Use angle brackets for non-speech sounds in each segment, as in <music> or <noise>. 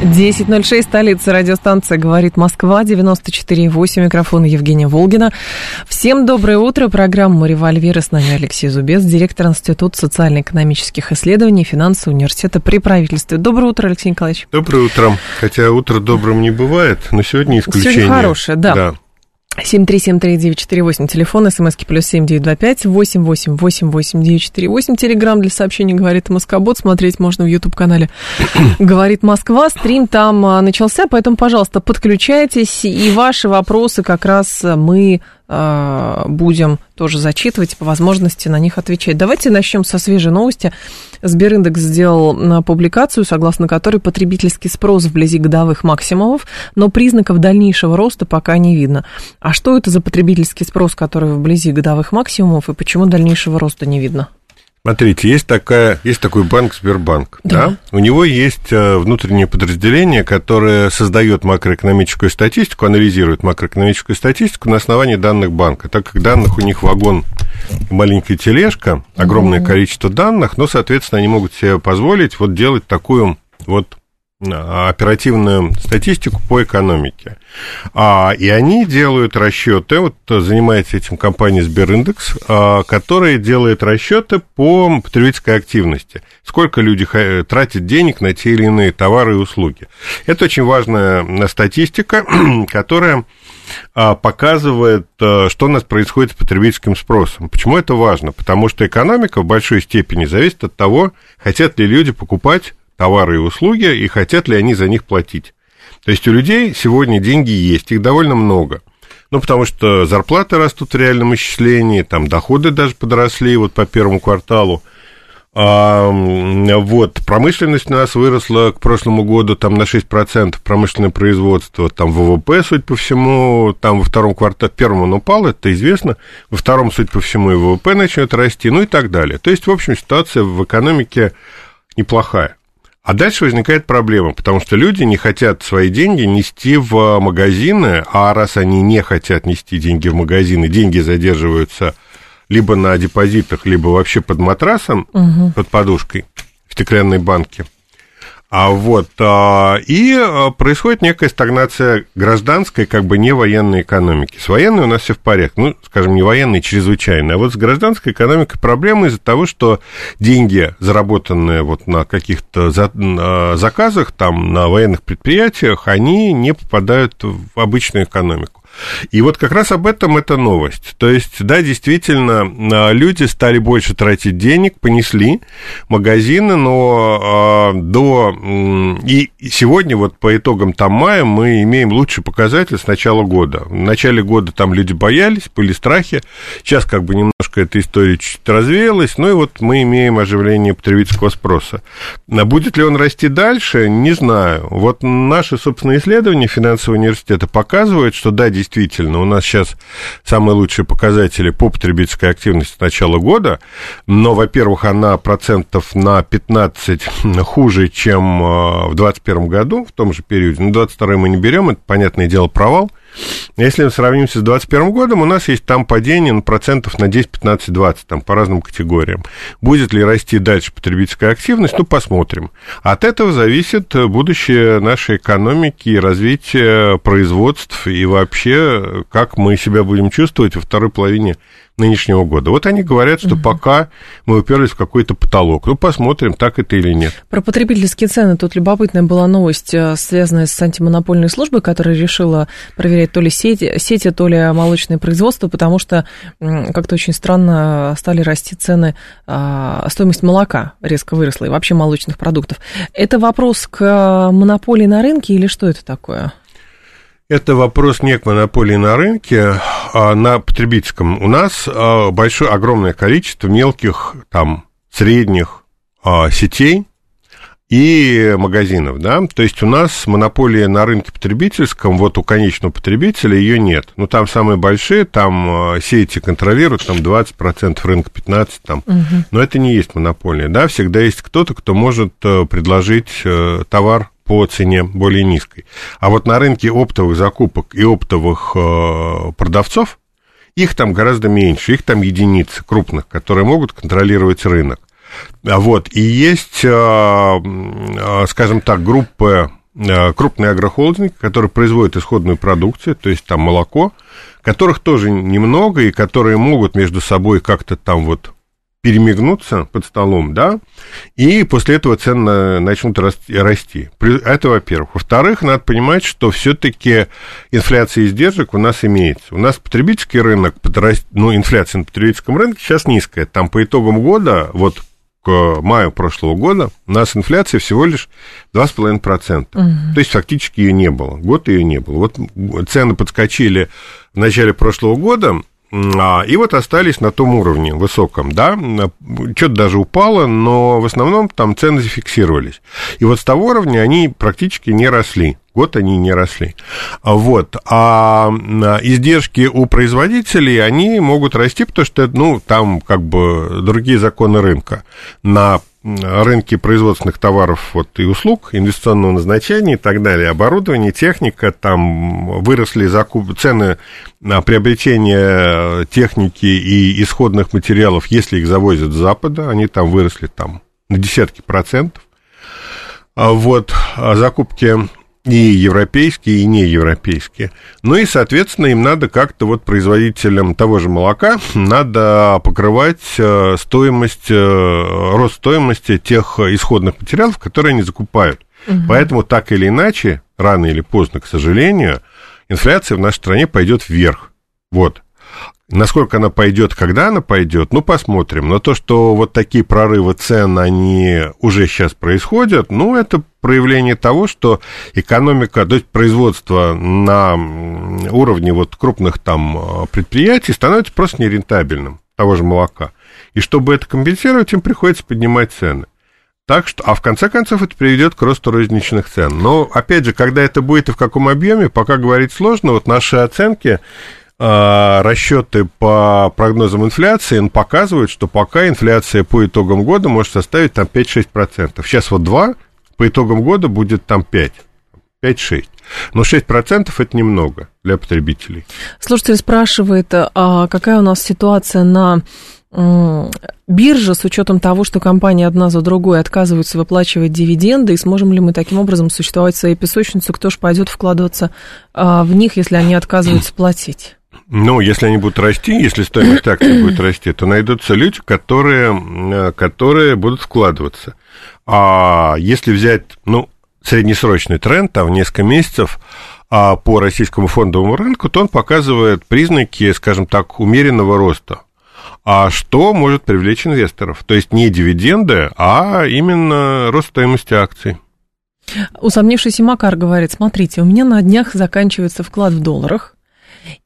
10.06, столица радиостанция «Говорит Москва», 94.8, микрофон Евгения Волгина. Всем доброе утро, программа «Револьверы» с нами Алексей Зубец, директор Института социально-экономических исследований финансового университета при правительстве. Доброе утро, Алексей Николаевич. Доброе утро. Хотя утро добрым не бывает, но сегодня исключение. Сегодня хорошее, да. да. 7373948, телефон, смски плюс семь девять два пять восемь восемь восемь восемь девять четыре восемь, телеграмм для сообщений «Говорит Москобот», смотреть можно в YouTube-канале <clears throat> «Говорит Москва», стрим там а, начался, поэтому, пожалуйста, подключайтесь, и ваши вопросы как раз мы будем тоже зачитывать, по возможности на них отвечать. Давайте начнем со свежей новости. Сбериндекс сделал публикацию, согласно которой потребительский спрос вблизи годовых максимумов, но признаков дальнейшего роста пока не видно. А что это за потребительский спрос, который вблизи годовых максимумов, и почему дальнейшего роста не видно? Смотрите, есть, такая, есть такой банк Сбербанк. Да. Да? У него есть э, внутреннее подразделение, которое создает макроэкономическую статистику, анализирует макроэкономическую статистику на основании данных банка. Так как данных у них вагон маленькая тележка, огромное количество данных, но, соответственно, они могут себе позволить вот делать такую вот оперативную статистику по экономике. А, и они делают расчеты, вот занимается этим компания Сбериндекс, а, которая делает расчеты по потребительской активности. Сколько люди тратят денег на те или иные товары и услуги. Это очень важная статистика, <clears throat> которая а, показывает, а, что у нас происходит с потребительским спросом. Почему это важно? Потому что экономика в большой степени зависит от того, хотят ли люди покупать товары и услуги, и хотят ли они за них платить. То есть у людей сегодня деньги есть, их довольно много. Ну, потому что зарплаты растут в реальном исчислении, там доходы даже подросли вот по первому кварталу. А, вот, промышленность у нас выросла к прошлому году там на 6%, промышленное производство, там ВВП, судя по всему, там во втором квартале, первом он упал, это известно, во втором, судя по всему, и ВВП начнет расти, ну и так далее. То есть, в общем, ситуация в экономике неплохая. А дальше возникает проблема, потому что люди не хотят свои деньги нести в магазины, а раз они не хотят нести деньги в магазины, деньги задерживаются либо на депозитах, либо вообще под матрасом, угу. под подушкой в стеклянной банке – а вот, а, и а, происходит некая стагнация гражданской, как бы не военной экономики. С военной у нас все в порядке, ну, скажем, не военной, чрезвычайно. А вот с гражданской экономикой проблемы из-за того, что деньги, заработанные вот на каких-то заказах, там, на военных предприятиях, они не попадают в обычную экономику. И вот как раз об этом эта новость. То есть, да, действительно, а, люди стали больше тратить денег, понесли магазины, но э, до... И сегодня вот по итогам там мая мы имеем лучший показатель с начала года. В начале года там люди боялись, были страхи. Сейчас как бы немножко эта история чуть-чуть развеялась, ну и вот мы имеем оживление потребительского спроса. А будет ли он расти дальше, не знаю. Вот наши, собственно, исследования финансового университета показывают, что да, действительно, у нас сейчас самые лучшие показатели по потребительской активности с начала года, но, во-первых, она процентов на 15 хуже, чем э, в 2021 году, в том же периоде. Ну, 22 мы не берем, это, понятное дело, провал. Если мы сравнимся с 2021 годом, у нас есть там падение на процентов на 10, 15, 20, там по разным категориям. Будет ли расти дальше потребительская активность, ну, посмотрим. От этого зависит будущее нашей экономики и развитие производств и вообще, как мы себя будем чувствовать во второй половине нынешнего года. Вот они говорят, что угу. пока мы уперлись в какой-то потолок. Ну, посмотрим, так это или нет. Про потребительские цены тут любопытная была новость, э, связанная с антимонопольной службой, которая решила проверять то ли сети, сети то ли молочное производство, потому что как-то очень странно стали расти цены, а, стоимость молока резко выросла, и вообще молочных продуктов. Это вопрос к монополии на рынке или что это такое? Это вопрос не к монополии на рынке, а на потребительском. У нас а, большое, огромное количество мелких, там, средних а, сетей, и магазинов, да, то есть у нас монополия на рынке потребительском, вот у конечного потребителя ее нет. Ну, там самые большие, там э, сети контролируют, там 20%, рынка 15%, там, угу. но это не есть монополия, да, всегда есть кто-то, кто может э, предложить э, товар по цене более низкой. А вот на рынке оптовых закупок и оптовых продавцов их там гораздо меньше, их там единицы крупных, которые могут контролировать рынок. А вот, и есть, а, а, скажем так, группы крупные агрохолдинги, которые производят исходную продукцию, то есть там молоко, которых тоже немного, и которые могут между собой как-то там вот перемигнуться под столом, да, и после этого цены начнут расти. Это, во-первых. Во-вторых, надо понимать, что все-таки инфляция издержек у нас имеется. У нас потребительский рынок, ну, инфляция на потребительском рынке сейчас низкая. Там по итогам года, вот к маю прошлого года у нас инфляция всего лишь 2,5%. Угу. То есть фактически ее не было. Год ее не было. Вот цены подскочили в начале прошлого года, и вот остались на том уровне высоком, да, что-то даже упало, но в основном там цены зафиксировались. И вот с того уровня они практически не росли. Год они не росли. Вот. А издержки у производителей, они могут расти, потому что, ну, там как бы другие законы рынка. На рынке производственных товаров вот, и услуг, инвестиционного назначения и так далее, оборудование, техника, там выросли закуп... цены на приобретение техники и исходных материалов, если их завозят с Запада, они там выросли там на десятки процентов. А вот а закупки и европейские, и неевропейские. Ну и, соответственно, им надо как-то вот производителям того же молока надо покрывать э, стоимость, э, рост стоимости тех исходных материалов, которые они закупают. Угу. Поэтому так или иначе, рано или поздно, к сожалению, инфляция в нашей стране пойдет вверх. Вот. Насколько она пойдет, когда она пойдет, ну, посмотрим. Но то, что вот такие прорывы цен, они уже сейчас происходят, ну, это проявление того, что экономика, то есть производство на уровне вот крупных там э, предприятий становится просто нерентабельным, того же молока. И чтобы это компенсировать, им приходится поднимать цены. Так что, а в конце концов это приведет к росту розничных цен. Но, опять же, когда это будет и в каком объеме, пока говорить сложно. Вот наши оценки расчеты по прогнозам инфляции показывают, что пока инфляция по итогам года может составить там 5-6%. Сейчас вот 2, по итогам года будет там 5. 5-6. Но 6% это немного для потребителей. Слушатель спрашивает, а какая у нас ситуация на бирже с учетом того, что компании одна за другой отказываются выплачивать дивиденды, и сможем ли мы таким образом существовать в своей песочнице, кто же пойдет вкладываться а, в них, если они отказываются платить? Ну, если они будут расти, если стоимость акций будет расти, то найдутся люди, которые, э, которые будут вкладываться. А если взять, ну, среднесрочный тренд, там, в несколько месяцев, а по российскому фондовому рынку, то он показывает признаки, скажем так, умеренного роста. А что может привлечь инвесторов? То есть не дивиденды, а именно рост стоимости акций. Усомнившийся Макар говорит, смотрите, у меня на днях заканчивается вклад в долларах,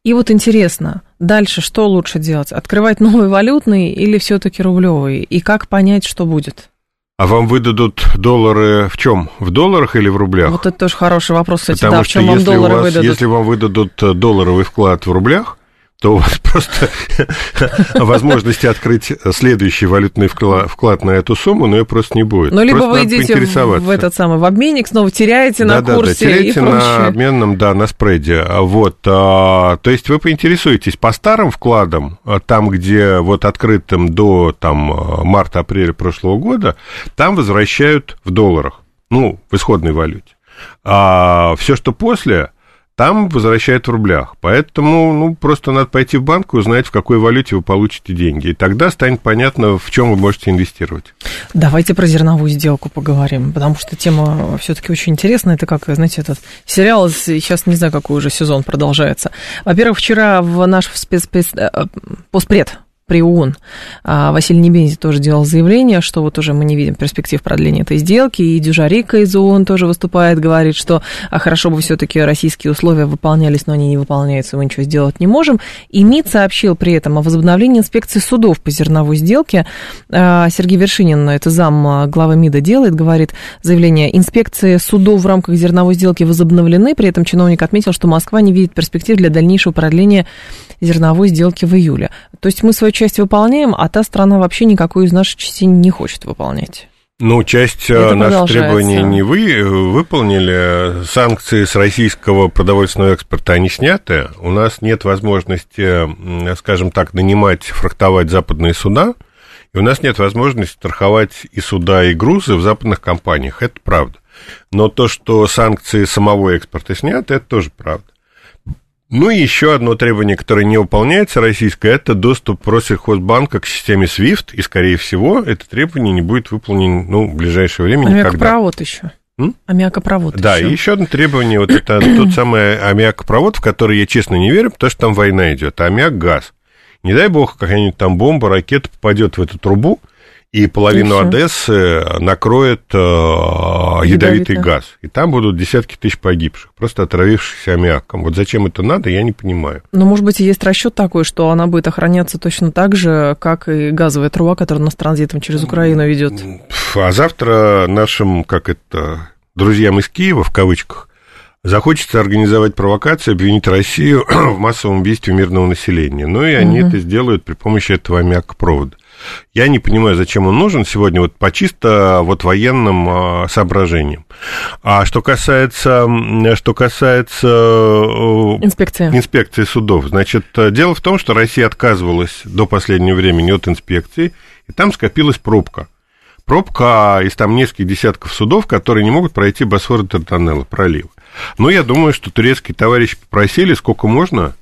и вот интересно, дальше что лучше делать? Открывать новый валютный или все-таки рублевый? И как понять, что будет? А вам выдадут доллары в чем? В долларах или в рублях? Вот это тоже хороший вопрос, кстати, Потому да, в чем вам доллары вас, выдадут? Если вам выдадут долларовый вклад в рублях, то у вас <laughs> просто возможности открыть следующий валютный вклад на эту сумму, но ее просто не будет. Ну, либо вы идете в этот самый, в обменник, снова теряете на курсе да, теряете на обменном, да, на спреде. А вот, а, то есть вы поинтересуетесь по старым вкладам, а, там, где вот открытым до там марта-апреля прошлого года, там возвращают в долларах, ну, в исходной валюте. А все, что после, там возвращают в рублях. Поэтому, ну, просто надо пойти в банк и узнать, в какой валюте вы получите деньги. И тогда станет понятно, в чем вы можете инвестировать. Давайте про зерновую сделку поговорим, потому что тема все-таки очень интересная. Это как, знаете, этот сериал, сейчас не знаю, какой уже сезон продолжается. Во-первых, вчера в наш спец... При ООН. А Василий Небензи тоже делал заявление, что вот уже мы не видим перспектив продления этой сделки, и Дюжарика из ООН тоже выступает, говорит, что а хорошо бы все-таки российские условия выполнялись, но они не выполняются, мы ничего сделать не можем. И МИД сообщил при этом о возобновлении инспекции судов по зерновой сделке. А, Сергей Вершинин, это зам главы МИДа делает, говорит заявление, инспекции судов в рамках зерновой сделки возобновлены, при этом чиновник отметил, что Москва не видит перспектив для дальнейшего продления зерновой сделки в июле. То есть мы свою часть выполняем, а та страна вообще никакую из наших частей не хочет выполнять. Ну, часть э, Это наших требований не вы э, выполнили. Санкции с российского продовольственного экспорта, они сняты. У нас нет возможности, скажем так, нанимать, фрахтовать западные суда. И у нас нет возможности страховать и суда, и грузы в западных компаниях. Это правда. Но то, что санкции самого экспорта сняты, это тоже правда. Ну и еще одно требование, которое не выполняется российское, это доступ Россельхозбанка к системе SWIFT, и, скорее всего, это требование не будет выполнено ну, в ближайшее время Аммиакопровод еще. М? Аммиакопровод Да, еще. и еще одно требование, вот это <clears throat> тот самый аммиакопровод, в который я, честно, не верю, потому что там война идет, аммиак-газ. Не дай бог, какая-нибудь там бомба, ракета попадет в эту трубу, и половину и Одессы накроет э, ядовитый, ядовитый газ. И там будут десятки тысяч погибших, просто отравившихся аммиаком. Вот зачем это надо, я не понимаю. Ну, может быть, есть расчет такой, что она будет охраняться точно так же, как и газовая труба, которая у нас транзитом через Украину ведет. А завтра нашим, как это, друзьям из Киева, в кавычках, захочется организовать провокацию, обвинить Россию <clears throat> в массовом убийстве мирного населения. Ну и они угу. это сделают при помощи этого аммиакопровода. Я не понимаю, зачем он нужен сегодня вот по чисто вот военным а, соображениям. А что касается, что касается инспекции. инспекции судов, значит, дело в том, что Россия отказывалась до последнего времени от инспекции, и там скопилась пробка. Пробка из там нескольких десятков судов, которые не могут пройти Босфор и Тартанелло, пролив. Но я думаю, что турецкие товарищи попросили, сколько можно,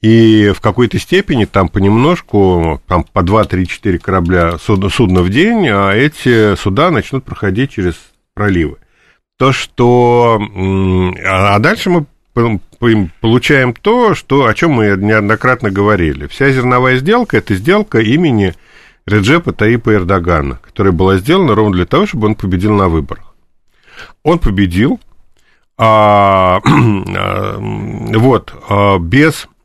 и в какой-то степени там понемножку, там по 2, 3, 4 корабля судна, судна в день, а эти суда начнут проходить через проливы. То, что... А дальше мы получаем то, что, о чем мы неоднократно говорили. Вся зерновая сделка – это сделка имени Реджепа Таипа Эрдогана, которая была сделана ровно для того, чтобы он победил на выборах. Он победил, а, <clears throat> а, вот, а, без а,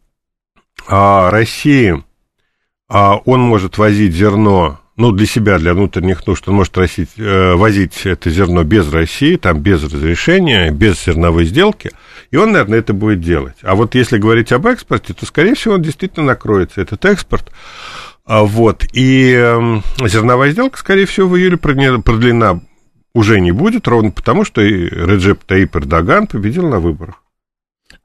России а, он может возить зерно, ну, для себя, для внутренних нужд, он может возить, э, возить это зерно без России, там, без разрешения, без зерновой сделки, и он, наверное, это будет делать. А вот если говорить об экспорте, то, скорее всего, он действительно накроется, этот экспорт. А, вот, и э, зерновая сделка, скорее всего, в июле продлена уже не будет, ровно потому, что Реджеп Таип Эрдоган победил на выборах.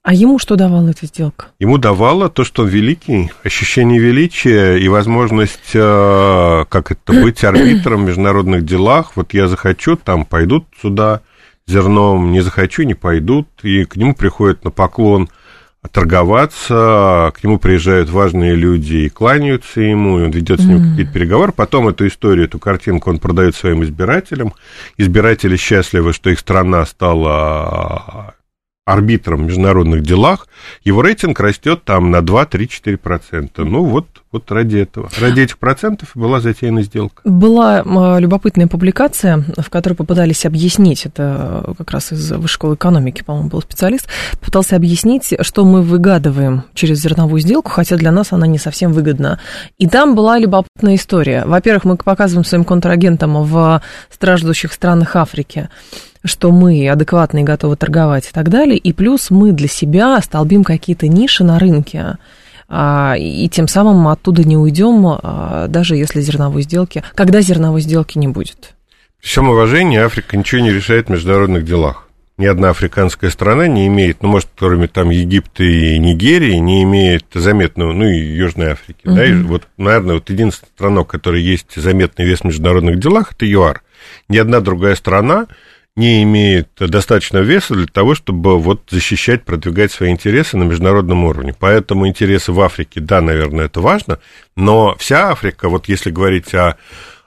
А ему что давала эта сделка? Ему давала то, что он великий, ощущение величия и возможность, э, как это, быть арбитром в международных делах. Вот я захочу, там пойдут сюда зерном, не захочу, не пойдут. И к нему приходят на поклон торговаться, к нему приезжают важные люди и кланяются ему, и он ведет с ним mm-hmm. какие-то переговоры. Потом эту историю, эту картинку он продает своим избирателям. Избиратели счастливы, что их страна стала арбитром в международных делах, его рейтинг растет там на 2, 3, 4 процента. Ну, вот, вот ради этого. Ради этих процентов была затеяна сделка. Была любопытная публикация, в которой попытались объяснить, это как раз из Высшей школы экономики, по-моему, был специалист, пытался объяснить, что мы выгадываем через зерновую сделку, хотя для нас она не совсем выгодна. И там была любопытная история. Во-первых, мы показываем своим контрагентам в страждущих странах Африки, что мы адекватно и готовы торговать и так далее, и плюс мы для себя столбим какие-то ниши на рынке, и тем самым мы оттуда не уйдем, а, даже если зерновой сделки, когда зерновой сделки не будет. При всем уважении, Африка ничего не решает в международных делах. Ни одна африканская страна не имеет, ну, может, кроме там Египта и Нигерии, не имеет заметного, ну, и Южной Африки, угу. да, и вот, наверное, вот единственная страна, у которой есть заметный вес в международных делах, это ЮАР. Ни одна другая страна не имеет достаточного веса для того, чтобы вот защищать, продвигать свои интересы на международном уровне. Поэтому интересы в Африке, да, наверное, это важно, но вся Африка, вот если говорить о,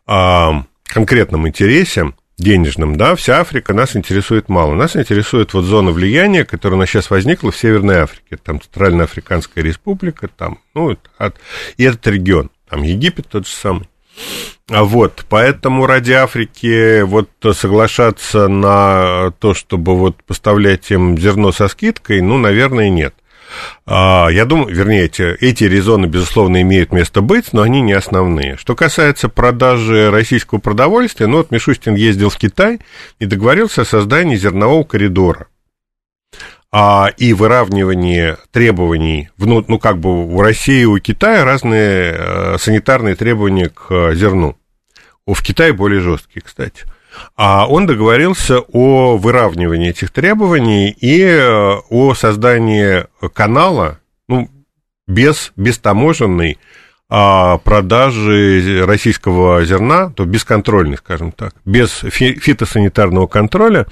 о конкретном интересе, денежном, да, вся Африка нас интересует мало. Нас интересует вот зона влияния, которая у нас сейчас возникла в Северной Африке, там Центральноафриканская республика, там, ну, от, и этот регион. там Египет тот же самый. Вот, поэтому ради Африки вот соглашаться на то, чтобы вот поставлять им зерно со скидкой, ну, наверное, нет. А, я думаю, вернее, эти, эти резоны, безусловно, имеют место быть, но они не основные. Что касается продажи российского продовольствия, ну, вот Мишустин ездил в Китай и договорился о создании зернового коридора а, и выравнивании требований, ну, ну, как бы у России и у Китая разные а, санитарные требования к зерну. В Китае более жесткие, кстати. А он договорился о выравнивании этих требований и э, о создании канала, ну, без, без таможенной продажи российского зерна, то бесконтрольный, скажем так, без фитосанитарного контроля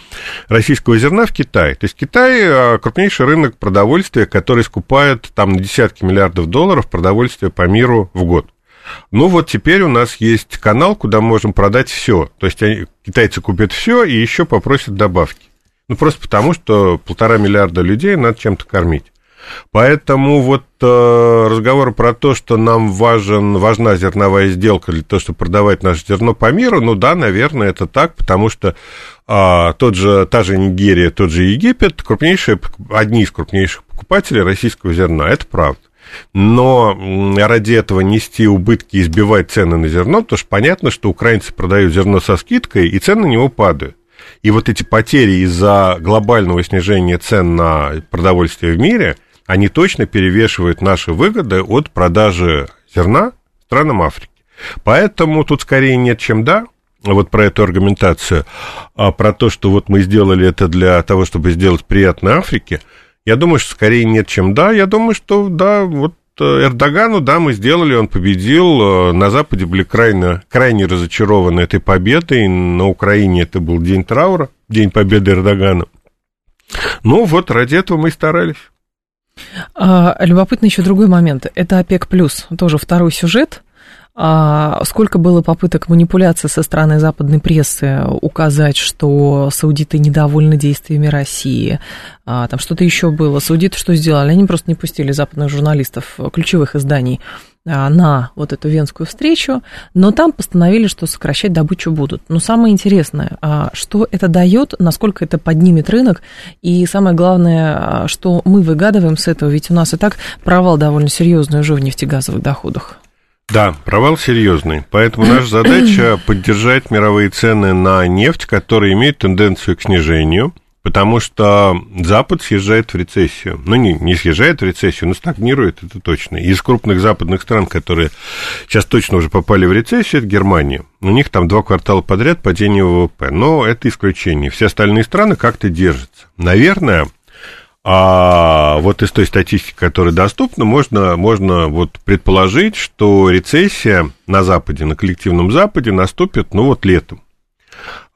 российского зерна в Китай. То есть Китай а, крупнейший рынок продовольствия, который скупает там на десятки миллиардов долларов продовольствия по миру в год. Ну вот теперь у нас есть канал, куда можем продать все. То есть китайцы купят все и еще попросят добавки. Ну просто потому, что полтора миллиарда людей надо чем-то кормить. Поэтому вот э, разговор про то, что нам важен, важна зерновая сделка для того, чтобы продавать наше зерно по миру, ну да, наверное, это так, потому что э, тот же, та же Нигерия, тот же Египет, крупнейшие, одни из крупнейших покупателей российского зерна, это правда. Но ради этого нести убытки и сбивать цены на зерно, потому что понятно, что украинцы продают зерно со скидкой, и цены на него падают. И вот эти потери из-за глобального снижения цен на продовольствие в мире, они точно перевешивают наши выгоды от продажи зерна странам Африки. Поэтому тут скорее нет, чем да, вот про эту аргументацию, а про то, что вот мы сделали это для того, чтобы сделать приятно Африке – я думаю, что скорее нет, чем да. Я думаю, что да, вот э, Эрдогану, да, мы сделали, он победил. Э, на Западе были крайне, крайне разочарованы этой победой. На Украине это был день траура, день победы Эрдогана. Ну вот, ради этого мы и старались. А, любопытно еще другой момент. Это ОПЕК+, плюс, тоже второй сюжет. А сколько было попыток манипуляции со стороны западной прессы указать, что саудиты недовольны действиями России, а, там что-то еще было. Саудиты что сделали? Они просто не пустили западных журналистов ключевых изданий на вот эту венскую встречу, но там постановили, что сокращать добычу будут. Но самое интересное, а, что это дает, насколько это поднимет рынок, и самое главное, что мы выгадываем с этого, ведь у нас и так провал довольно серьезный уже в нефтегазовых доходах. Да, провал серьезный. Поэтому наша задача <coughs> поддержать мировые цены на нефть, которые имеют тенденцию к снижению, потому что Запад съезжает в рецессию. Ну, не, не съезжает в рецессию, но стагнирует, это точно. Из крупных западных стран, которые сейчас точно уже попали в рецессию, это Германия. У них там два квартала подряд падение ВВП. Но это исключение. Все остальные страны как-то держатся. Наверное, а вот из той статистики, которая доступна, можно, можно вот предположить, что рецессия на Западе, на коллективном Западе наступит, ну, вот летом.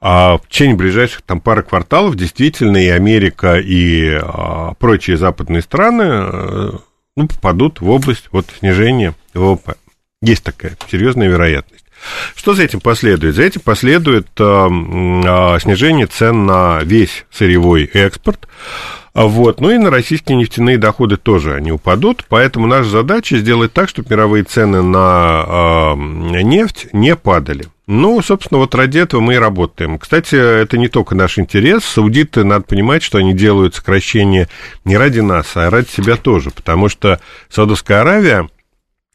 А в течение ближайших там пары кварталов действительно и Америка, и а, прочие западные страны э, ну, попадут в область вот, снижения ВВП. Есть такая серьезная вероятность. Что за этим последует? За этим последует а, а, снижение цен на весь сырьевой экспорт. А вот. Ну и на российские нефтяные доходы тоже они упадут, поэтому наша задача сделать так, чтобы мировые цены на э, нефть не падали. Ну, собственно, вот ради этого мы и работаем. Кстати, это не только наш интерес. Саудиты, надо понимать, что они делают сокращение не ради нас, а ради себя тоже, потому что Саудовская Аравия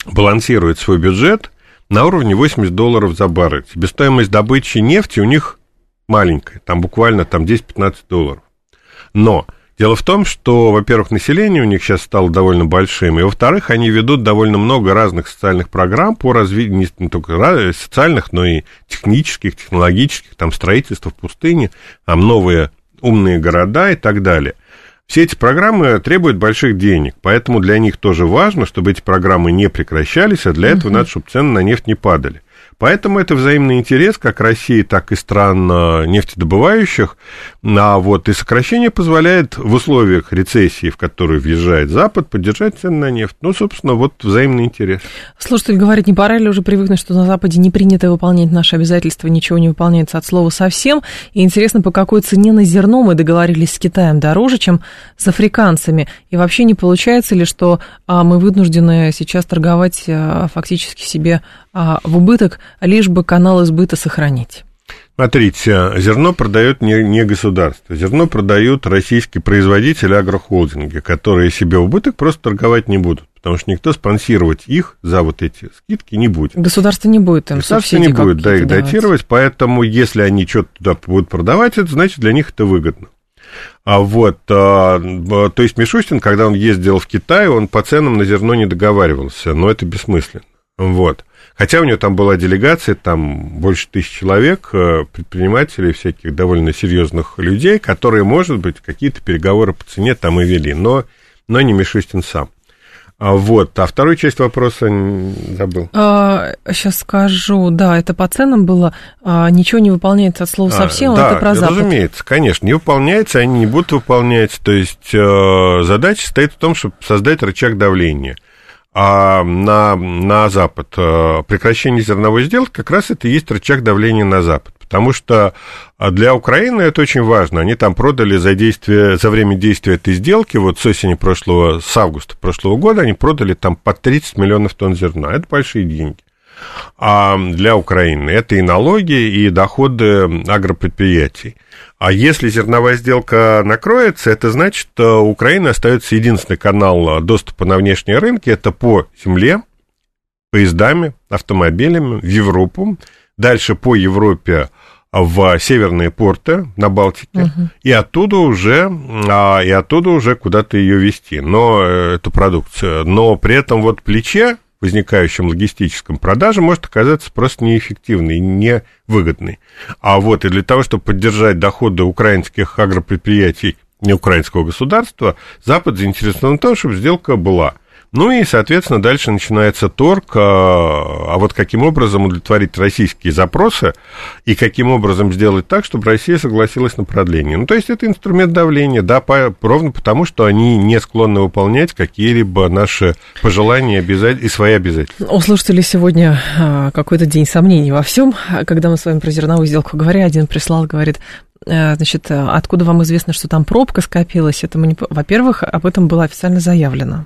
балансирует свой бюджет на уровне 80 долларов за баррель. Себестоимость добычи нефти у них маленькая, там буквально там 10-15 долларов. Но Дело в том, что, во-первых, население у них сейчас стало довольно большим, и, во-вторых, они ведут довольно много разных социальных программ по развитию, не только социальных, но и технических, технологических, там, строительства в пустыне, там, новые умные города и так далее. Все эти программы требуют больших денег, поэтому для них тоже важно, чтобы эти программы не прекращались, а для этого uh-huh. надо, чтобы цены на нефть не падали. Поэтому это взаимный интерес как России, так и стран э, нефтедобывающих. А вот и сокращение позволяет в условиях рецессии, в которую въезжает Запад, поддержать цены на нефть. Ну, собственно, вот взаимный интерес. Слушатель говорит, не пора ли уже привыкнуть, что на Западе не принято выполнять наши обязательства, ничего не выполняется от слова совсем. И интересно, по какой цене на зерно мы договорились с Китаем дороже, чем с африканцами. И вообще не получается ли, что а, мы вынуждены сейчас торговать а, фактически себе в убыток, лишь бы канал избыта сохранить? Смотрите, зерно продает не, не государство, зерно продают российские производители агрохолдинги, которые себе убыток просто торговать не будут, потому что никто спонсировать их за вот эти скидки не будет. Государство не будет им Государство не будет, да, их давать. датировать, поэтому если они что-то туда будут продавать, это значит для них это выгодно. А вот, а, то есть Мишустин, когда он ездил в Китай, он по ценам на зерно не договаривался, но это бессмысленно. Вот. Хотя у него там была делегация, там больше тысяч человек, э, предпринимателей, всяких довольно серьезных людей, которые, может быть, какие-то переговоры по цене там и вели, но, но не Мишустин сам. А вот, а вторую часть вопроса забыл. А, сейчас скажу, да, это по ценам было, а, ничего не выполняется от слова совсем, а, да, это про Запад. разумеется, конечно, не выполняется, они не будут выполнять, то есть э, задача стоит в том, чтобы создать рычаг давления – а на, на Запад. Э, прекращение зерновой сделки как раз это и есть рычаг давления на Запад. Потому что для Украины это очень важно. Они там продали за, действие, за время действия этой сделки, вот с осени прошлого, с августа прошлого года, они продали там по 30 миллионов тонн зерна. Это большие деньги а для Украины. Это и налоги, и доходы агропредприятий. А если зерновая сделка накроется, это значит, что у Украины остается единственный канал доступа на внешние рынки, это по земле, поездами, автомобилями в Европу, дальше по Европе в северные порты на Балтике, угу. и оттуда уже, а, и оттуда уже куда-то ее вести, но э, эту продукцию. Но при этом вот плече возникающем логистическом продаже может оказаться просто неэффективной и невыгодной. А вот и для того, чтобы поддержать доходы украинских агропредприятий не украинского государства, Запад заинтересован в том, чтобы сделка была – ну и, соответственно, дальше начинается торг, а, а вот каким образом удовлетворить российские запросы и каким образом сделать так, чтобы Россия согласилась на продление. Ну, то есть это инструмент давления, да, по, ровно потому, что они не склонны выполнять какие-либо наши пожелания и свои обязательства. У слушателей сегодня а, какой-то день сомнений во всем. Когда мы с вами про зерновую сделку говорили, один прислал, говорит, э, значит, откуда вам известно, что там пробка скопилась? Это мы не... Во-первых, об этом было официально заявлено.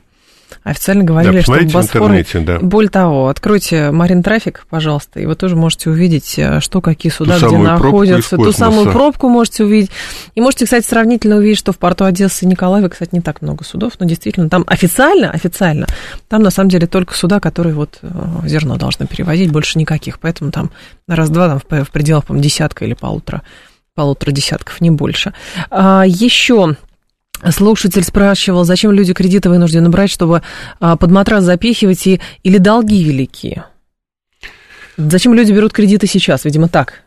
Официально говорили, да, что Босфор... Да. Более того, откройте Марин Трафик, пожалуйста, и вы тоже можете увидеть, э, что какие суда, ту где находятся. Ту самую пробку можете увидеть. И можете, кстати, сравнительно увидеть, что в порту Одессы и Николаева, кстати, не так много судов, но действительно там официально, официально, там на самом деле только суда, которые вот э, зерно должны перевозить, больше никаких. Поэтому там на раз-два там в пределах, по десятка или полутора, полутора десятков, не больше. А, еще Слушатель спрашивал, зачем люди кредиты вынуждены брать, чтобы а, под матрас запихивать и, или долги великие? Зачем люди берут кредиты сейчас? Видимо, так.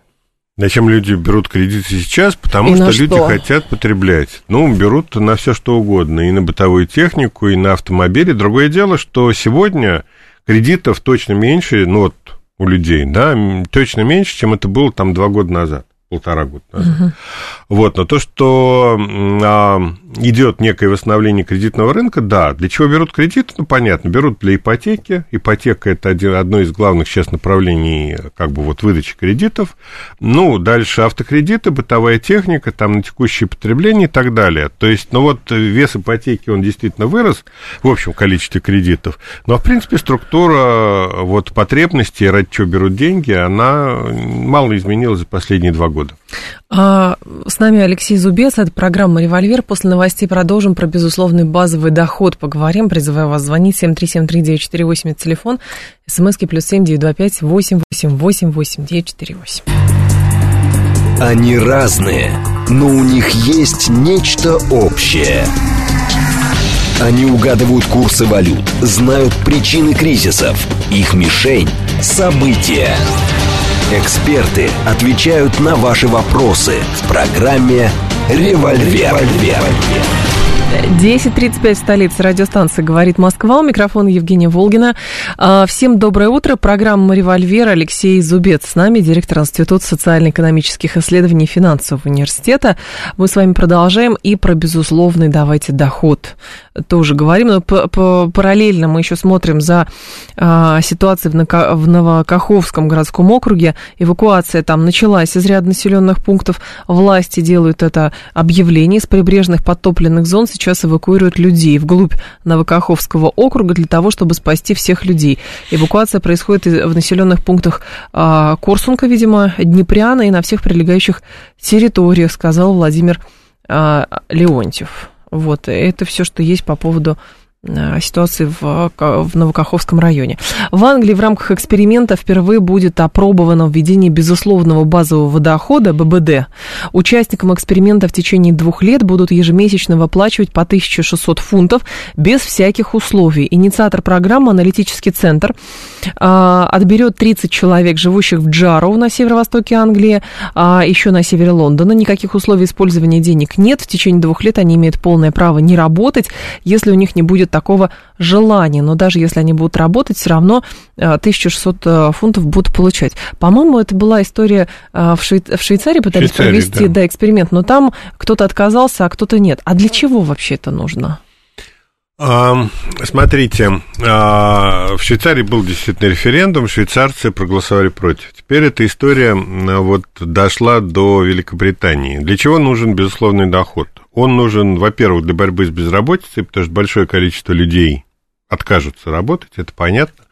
Зачем люди берут кредиты сейчас? Потому и что, что люди хотят потреблять. Ну, берут на все что угодно. И на бытовую технику, и на автомобили. Другое дело, что сегодня кредитов точно меньше, ну вот у людей, да, точно меньше, чем это было там два года назад полтора года назад. Угу. Вот, но то, что а, идет некое восстановление кредитного рынка, да. Для чего берут кредит? Ну, понятно, берут для ипотеки. Ипотека – это один, одно из главных сейчас направлений как бы вот выдачи кредитов. Ну, дальше автокредиты, бытовая техника, там на текущее потребление и так далее. То есть, ну вот вес ипотеки, он действительно вырос в общем количестве кредитов. Но, в принципе, структура вот потребностей, ради чего берут деньги, она мало изменилась за последние два года. А, с нами Алексей Зубец, это программа «Револьвер». После новостей продолжим про безусловный базовый доход. Поговорим, призываю вас звонить 7373948, это телефон, смски плюс семь девять два пять восемь восемь восемь восемь девять четыре восемь. Они разные, но у них есть нечто общее. Они угадывают курсы валют, знают причины кризисов. Их мишень – события. Эксперты отвечают на ваши вопросы в программе «Револьвер». 10.35 в столице радиостанции «Говорит Москва». У микрофона Евгения Волгина. А, всем доброе утро. Программа «Револьвер» Алексей Зубец с нами, директор Института социально-экономических исследований и финансового университета. Мы с вами продолжаем и про безусловный «давайте доход» тоже говорим. Но параллельно мы еще смотрим за а, ситуацией в Новокаховском городском округе. Эвакуация там началась из ряда населенных пунктов. Власти делают это объявление из прибрежных подтопленных зон. Сейчас сейчас эвакуируют людей вглубь Новокаховского округа для того, чтобы спасти всех людей. Эвакуация происходит в населенных пунктах а, Корсунка, видимо, Днепряна и на всех прилегающих территориях, сказал Владимир а, Леонтьев. Вот, это все, что есть по поводу ситуации в, в Новокаховском районе. В Англии в рамках эксперимента впервые будет опробовано введение безусловного базового дохода, ББД. Участникам эксперимента в течение двух лет будут ежемесячно выплачивать по 1600 фунтов без всяких условий. Инициатор программы, аналитический центр, а, отберет 30 человек, живущих в Джароу на северо-востоке Англии, а еще на севере Лондона. Никаких условий использования денег нет. В течение двух лет они имеют полное право не работать, если у них не будет такого желания. Но даже если они будут работать, все равно 1600 э, фунтов будут получать. По-моему, это была история э, в, Швей... в Швейцарии, пытались Швейцарии, провести да. Да, эксперимент, но там кто-то отказался, а кто-то нет. А для чего вообще это нужно? Смотрите, а, в Швейцарии был действительно референдум, швейцарцы проголосовали против. Теперь эта история вот дошла до Великобритании. Для чего нужен безусловный доход? Он нужен, во-первых, для борьбы с безработицей, потому что большое количество людей откажутся работать, это понятно.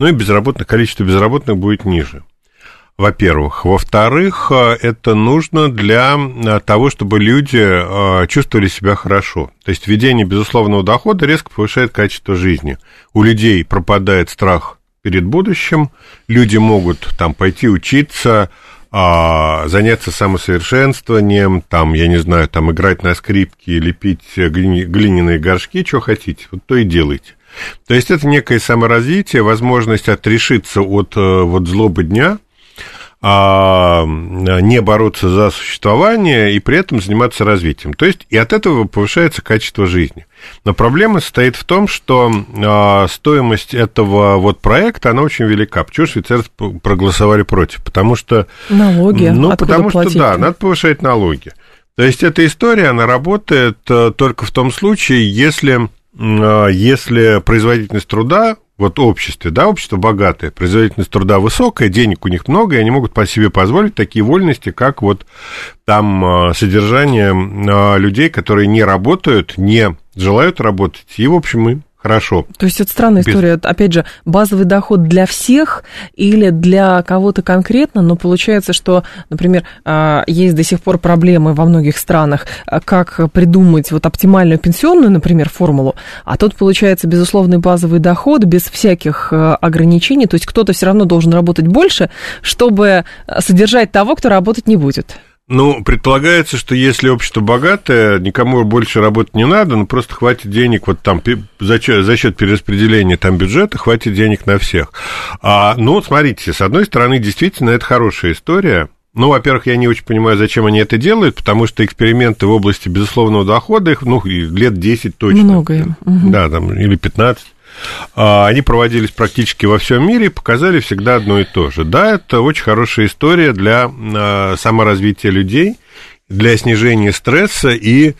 Ну и безработных, количество безработных будет ниже во-первых. Во-вторых, э, это нужно для э, того, чтобы люди э, чувствовали себя хорошо. То есть введение безусловного дохода резко повышает качество жизни. У людей пропадает страх перед будущим, люди могут там пойти учиться, а, заняться самосовершенствованием, там, я не знаю, там играть на скрипке, лепить глиняные горшки, что хотите, вот то и делайте. То есть это некое саморазвитие, возможность отрешиться от вот злобы дня, а, не бороться за существование и при этом заниматься развитием. То есть и от этого повышается качество жизни. Но проблема состоит в том, что а, стоимость этого вот проекта, она очень велика. Почему швейцарцы проголосовали против? Потому что... Налоги. Ну, Откуда потому платить? что, да, надо повышать налоги. То есть эта история, она работает э, только в том случае, если, а, если производительность труда вот обществе, да, общество богатое, производительность труда высокая, денег у них много, и они могут по себе позволить такие вольности, как вот там а, содержание а, людей, которые не работают, не желают работать, и, в общем, им хорошо. То есть это странная Без... история. Опять же, базовый доход для всех или для кого-то конкретно, но получается, что, например, а, есть до сих пор проблемы во многих странах, а, как придумать вот оптимальную пенсионную, например, формулу, а тут получается безусловный базовый доход без всяких а, ограничений, то есть кто-то все равно должен работать больше, чтобы содержать того, кто работать не будет. Ну, предполагается, что если общество богатое, никому больше работать не надо, ну, просто хватит денег, вот там за, за счет перераспределения там бюджета хватит денег на всех. А, ну, смотрите, с одной стороны, действительно, это хорошая история, ну, во-первых, я не очень понимаю, зачем они это делают, потому что эксперименты в области безусловного дохода, их, ну, лет 10 точно. Много им. Да, там, или 15. А, они проводились практически во всем мире и показали всегда одно и то же. Да, это очень хорошая история для а, саморазвития людей, для снижения стресса и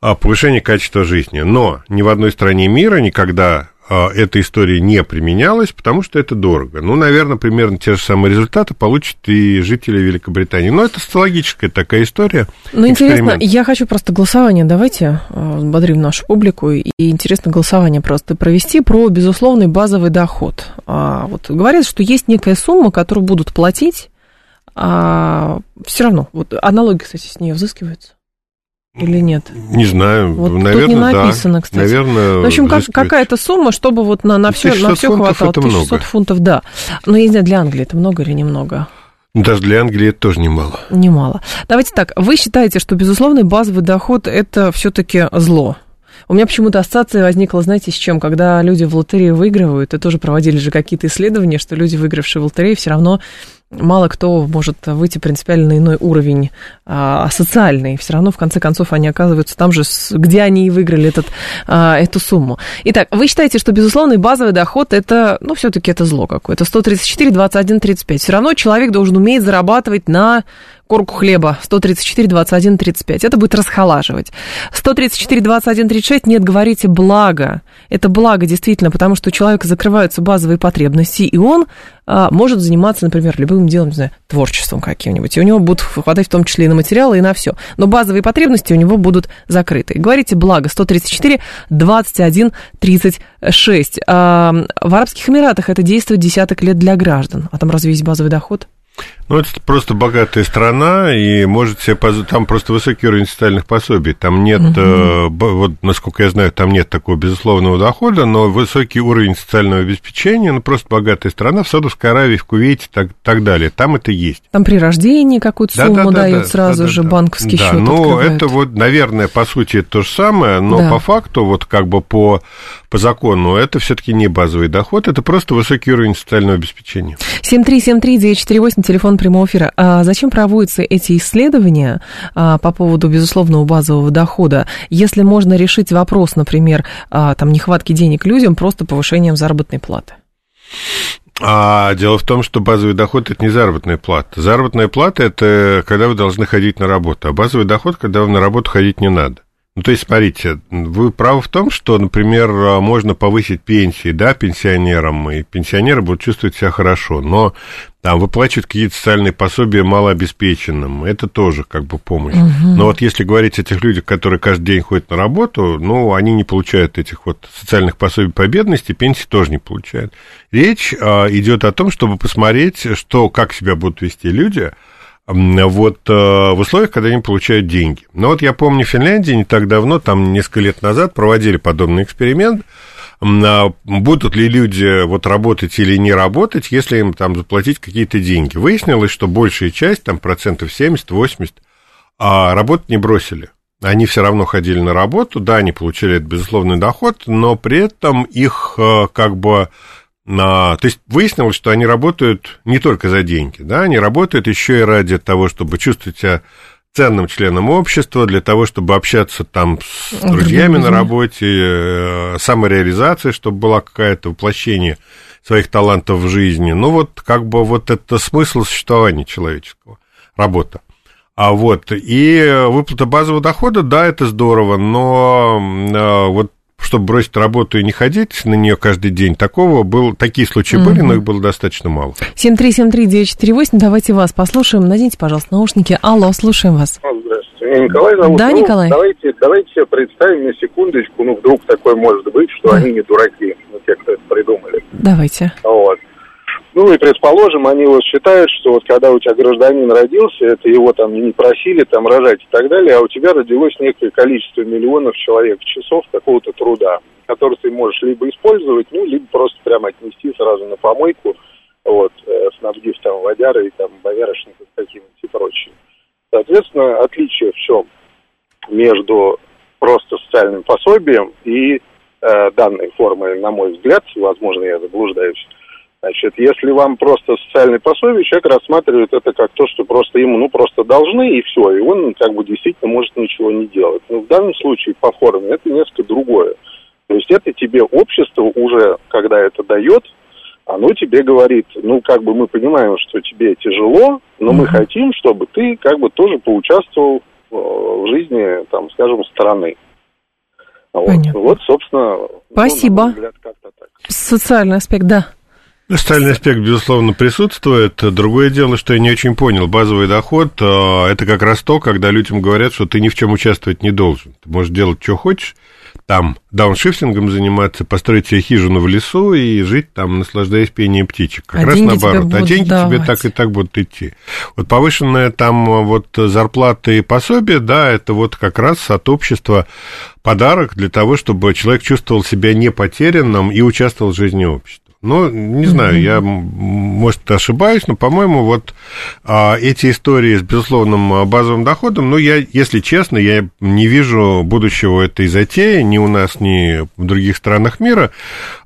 а, повышения качества жизни. Но ни в одной стране мира никогда эта история не применялась, потому что это дорого. Ну, наверное, примерно те же самые результаты получат и жители Великобритании. Но это социологическая такая история. Ну, интересно, я хочу просто голосование, давайте а, бодрим нашу публику, и интересно голосование просто провести про безусловный базовый доход. А, вот говорят, что есть некая сумма, которую будут платить, а все равно, вот аналоги, кстати, с нее взыскиваются. Или нет? Не знаю, вот наверное, тут не написано, да. кстати. Наверное, в общем, как, какая-то сумма, чтобы вот на, на все, на все хватало. 1600 много. фунтов, да. Но я не знаю, для Англии это много или немного? Ну, даже для Англии это тоже немало. Немало. Давайте так, вы считаете, что безусловный базовый доход это все-таки зло? У меня почему-то ассоциация возникла, знаете, с чем? Когда люди в лотерею выигрывают, и тоже проводили же какие-то исследования, что люди, выигравшие в лотерею, все равно мало кто может выйти принципиально на иной уровень а, социальный. Все равно, в конце концов, они оказываются там же, где они и выиграли этот, а, эту сумму. Итак, вы считаете, что, безусловно, базовый доход это, ну, все-таки это зло какое-то. 134, 21, 35. Все равно человек должен уметь зарабатывать на корку хлеба 134, 21, 35. Это будет расхолаживать. 134, 21, 36 нет, говорите, благо. Это благо действительно, потому что у человека закрываются базовые потребности, и он а, может заниматься, например, любым делом, не знаю, творчеством каким-нибудь. И у него будут хватать в том числе и на материалы, и на все. Но базовые потребности у него будут закрыты. Говорите, благо 134, 21, 36. А, в Арабских Эмиратах это действует десяток лет для граждан. А там разве есть базовый доход? Ну, это просто богатая страна, и может себе поз... там просто высокий уровень социальных пособий. Там нет, угу. э, вот насколько я знаю, там нет такого безусловного дохода, но высокий уровень социального обеспечения, ну, просто богатая страна в Саудовской Аравии, в Кувейте и так, так далее. Там это есть. Там при рождении какую-то сумму да, да, дают да, сразу да, же, да, банковский да, счет Ну, это вот, наверное, по сути, это то же самое, но да. по факту, вот как бы по, по закону, это все-таки не базовый доход, это просто высокий уровень социального обеспечения. 7373948, телефон прямого эфира. А зачем проводятся эти исследования а, по поводу безусловного базового дохода, если можно решить вопрос, например, а, там, нехватки денег людям просто повышением заработной платы? А дело в том, что базовый доход это не заработная плата. Заработная плата это когда вы должны ходить на работу, а базовый доход, когда вам на работу ходить не надо. Ну, то есть, смотрите, вы правы в том, что, например, можно повысить пенсии, да, пенсионерам, и пенсионеры будут чувствовать себя хорошо, но там выплачивают какие-то социальные пособия малообеспеченным, это тоже как бы помощь. Угу. Но вот если говорить о тех людях, которые каждый день ходят на работу, ну, они не получают этих вот социальных пособий по бедности, пенсии тоже не получают. Речь а, идет о том, чтобы посмотреть, что, как себя будут вести люди, вот э, в условиях, когда они получают деньги. Но вот я помню, в Финляндии не так давно, там несколько лет назад проводили подобный эксперимент, а будут ли люди вот работать или не работать, если им там заплатить какие-то деньги. Выяснилось, что большая часть, там процентов 70-80, а работу не бросили. Они все равно ходили на работу, да, они получили этот безусловный доход, но при этом их э, как бы на... То есть выяснилось, что они работают не только за деньги, да, они работают еще и ради того, чтобы чувствовать себя ценным членом общества, для того, чтобы общаться там с друзьями на работе, э, самореализация, чтобы была какая-то воплощение своих талантов в жизни. Ну, вот как бы вот это смысл существования человеческого, работа. А вот, и выплата базового дохода, да, это здорово, но э, вот чтобы бросить работу и не ходить на нее каждый день, такого был, такие случаи угу. были, но их было достаточно мало. 7373948, давайте вас послушаем. Наденьте, пожалуйста, наушники. Алло, слушаем вас. Здравствуйте. Меня Николай зовут. Да, ну, Николай. Давайте, давайте себе представим на секундочку, ну, вдруг такое может быть, что да. они не дураки, ну, те, кто это придумали. Давайте. Вот. Ну и предположим, они вот считают, что вот когда у тебя гражданин родился, это его там не просили там рожать и так далее, а у тебя родилось некое количество миллионов человек часов какого-то труда, который ты можешь либо использовать, ну, либо просто прямо отнести сразу на помойку, вот, э, снабдив там водяры и там боярышников какими-нибудь и прочим. Соответственно, отличие в чем между просто социальным пособием и э, данной формой, на мой взгляд, возможно, я заблуждаюсь, Значит, если вам просто социальный пособие, человек рассматривает это как то, что просто ему, ну, просто должны, и все, и он, как бы, действительно может ничего не делать. Но в данном случае по форме это несколько другое. То есть это тебе общество уже, когда это дает, оно тебе говорит, ну, как бы мы понимаем, что тебе тяжело, но мы хотим, чтобы ты, как бы, тоже поучаствовал э, в жизни, там, скажем, страны. Вот, вот собственно, Спасибо. Ну, взгляд, Социальный аспект, да. Социальный аспект, безусловно, присутствует. Другое дело, что я не очень понял. Базовый доход а, – это как раз то, когда людям говорят, что ты ни в чем участвовать не должен. Ты можешь делать, что хочешь, там дауншифтингом заниматься, построить себе хижину в лесу и жить там, наслаждаясь пением птичек. Как а раз наоборот. А деньги давать. тебе так и так будут идти. Вот повышенная там вот зарплата и пособие, да, это вот как раз от общества подарок для того, чтобы человек чувствовал себя не потерянным и участвовал в жизни общества. Ну, не знаю, я может, ошибаюсь, но, по-моему, вот а, эти истории с безусловным а, базовым доходом, ну, я, если честно, я не вижу будущего этой затеи ни у нас, ни в других странах мира.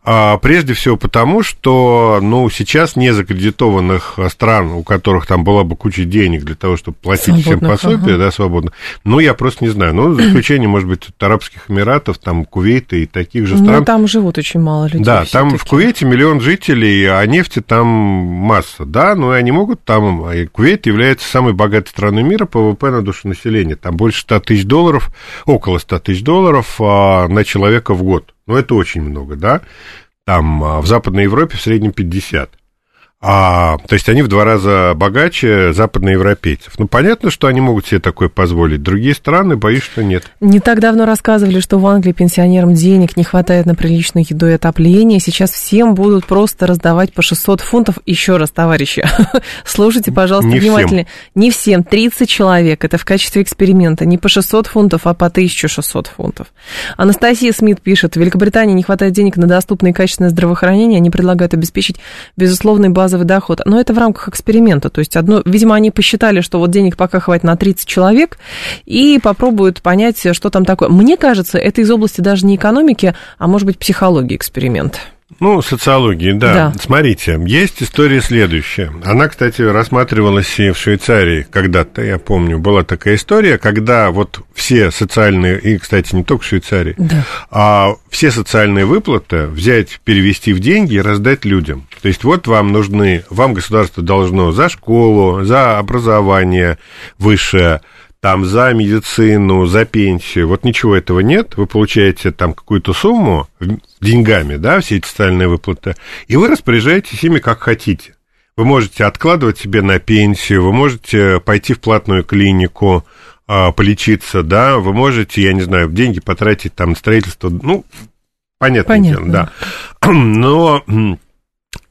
А, прежде всего потому, что, ну, сейчас не закредитованных стран, у которых там была бы куча денег для того, чтобы платить всем пособие, ага. да, свободно, ну, я просто не знаю. Ну, за исключением, может быть, Арабских Эмиратов, там, Кувейта и таких же ну, стран. Ну, там живут очень мало людей. Да, там в Кувейте миллион жителей, а нефти там масса, да, но они могут там... И Кувейт является самой богатой страной мира по ВВП на душу населения. Там больше 100 тысяч долларов, около 100 тысяч долларов а, на человека в год. Ну, это очень много, да. Там а, в Западной Европе в среднем 50. А, то есть они в два раза богаче западноевропейцев. Ну, понятно, что они могут себе такое позволить. Другие страны, боюсь, что нет. Не так давно рассказывали, что в Англии пенсионерам денег не хватает на приличную еду и отопление. Сейчас всем будут просто раздавать по 600 фунтов. Еще раз, товарищи, <laughs> слушайте, пожалуйста, не внимательно. Всем. Не всем, 30 человек. Это в качестве эксперимента. Не по 600 фунтов, а по 1600 фунтов. Анастасия Смит пишет, в Великобритании не хватает денег на доступное и качественное здравоохранение. Они предлагают обеспечить безусловный базовый базовый доход. Но это в рамках эксперимента. То есть, одно, видимо, они посчитали, что вот денег пока хватит на 30 человек, и попробуют понять, что там такое. Мне кажется, это из области даже не экономики, а может быть психологии эксперимент. Ну, социологии, да. да. Смотрите, есть история следующая. Она, кстати, рассматривалась и в Швейцарии когда-то, я помню. Была такая история, когда вот все социальные, и, кстати, не только в Швейцарии, да. а все социальные выплаты взять, перевести в деньги и раздать людям. То есть вот вам нужны, вам государство должно за школу, за образование высшее, там за медицину, за пенсию, вот ничего этого нет, вы получаете там какую-то сумму деньгами, да, все эти социальные выплаты, и вы распоряжаетесь ими как хотите. Вы можете откладывать себе на пенсию, вы можете пойти в платную клинику, а, полечиться, да, вы можете, я не знаю, деньги потратить там на строительство, ну, понятное Понятно. дело, да. <clears throat> Но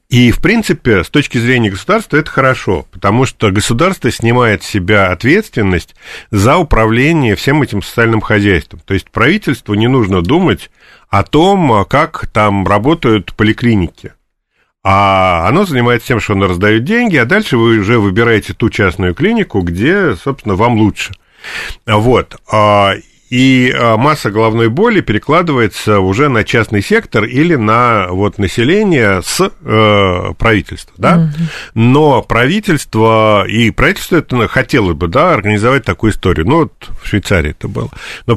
и, в принципе, с точки зрения государства это хорошо, потому что государство снимает с себя ответственность за управление всем этим социальным хозяйством. То есть правительству не нужно думать о том, как там работают поликлиники. А оно занимается тем, что оно раздает деньги, а дальше вы уже выбираете ту частную клинику, где, собственно, вам лучше. Вот. И а, масса головной боли перекладывается уже на частный сектор или на вот население с э, правительства, да. Угу. Но правительство и правительство это хотело бы, да, организовать такую историю. Ну вот в Швейцарии это было. Но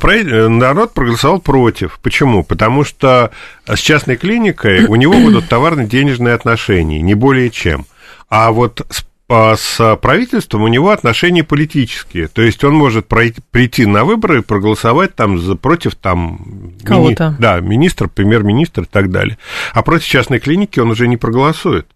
народ проголосовал против. Почему? Потому что с частной клиникой у него будут товарно-денежные отношения, не более чем. А вот с с правительством у него отношения политические. То есть он может пройти, прийти на выборы и проголосовать там за, против там... Кого-то. Мини, да, министр, премьер-министр и так далее. А против частной клиники он уже не проголосует.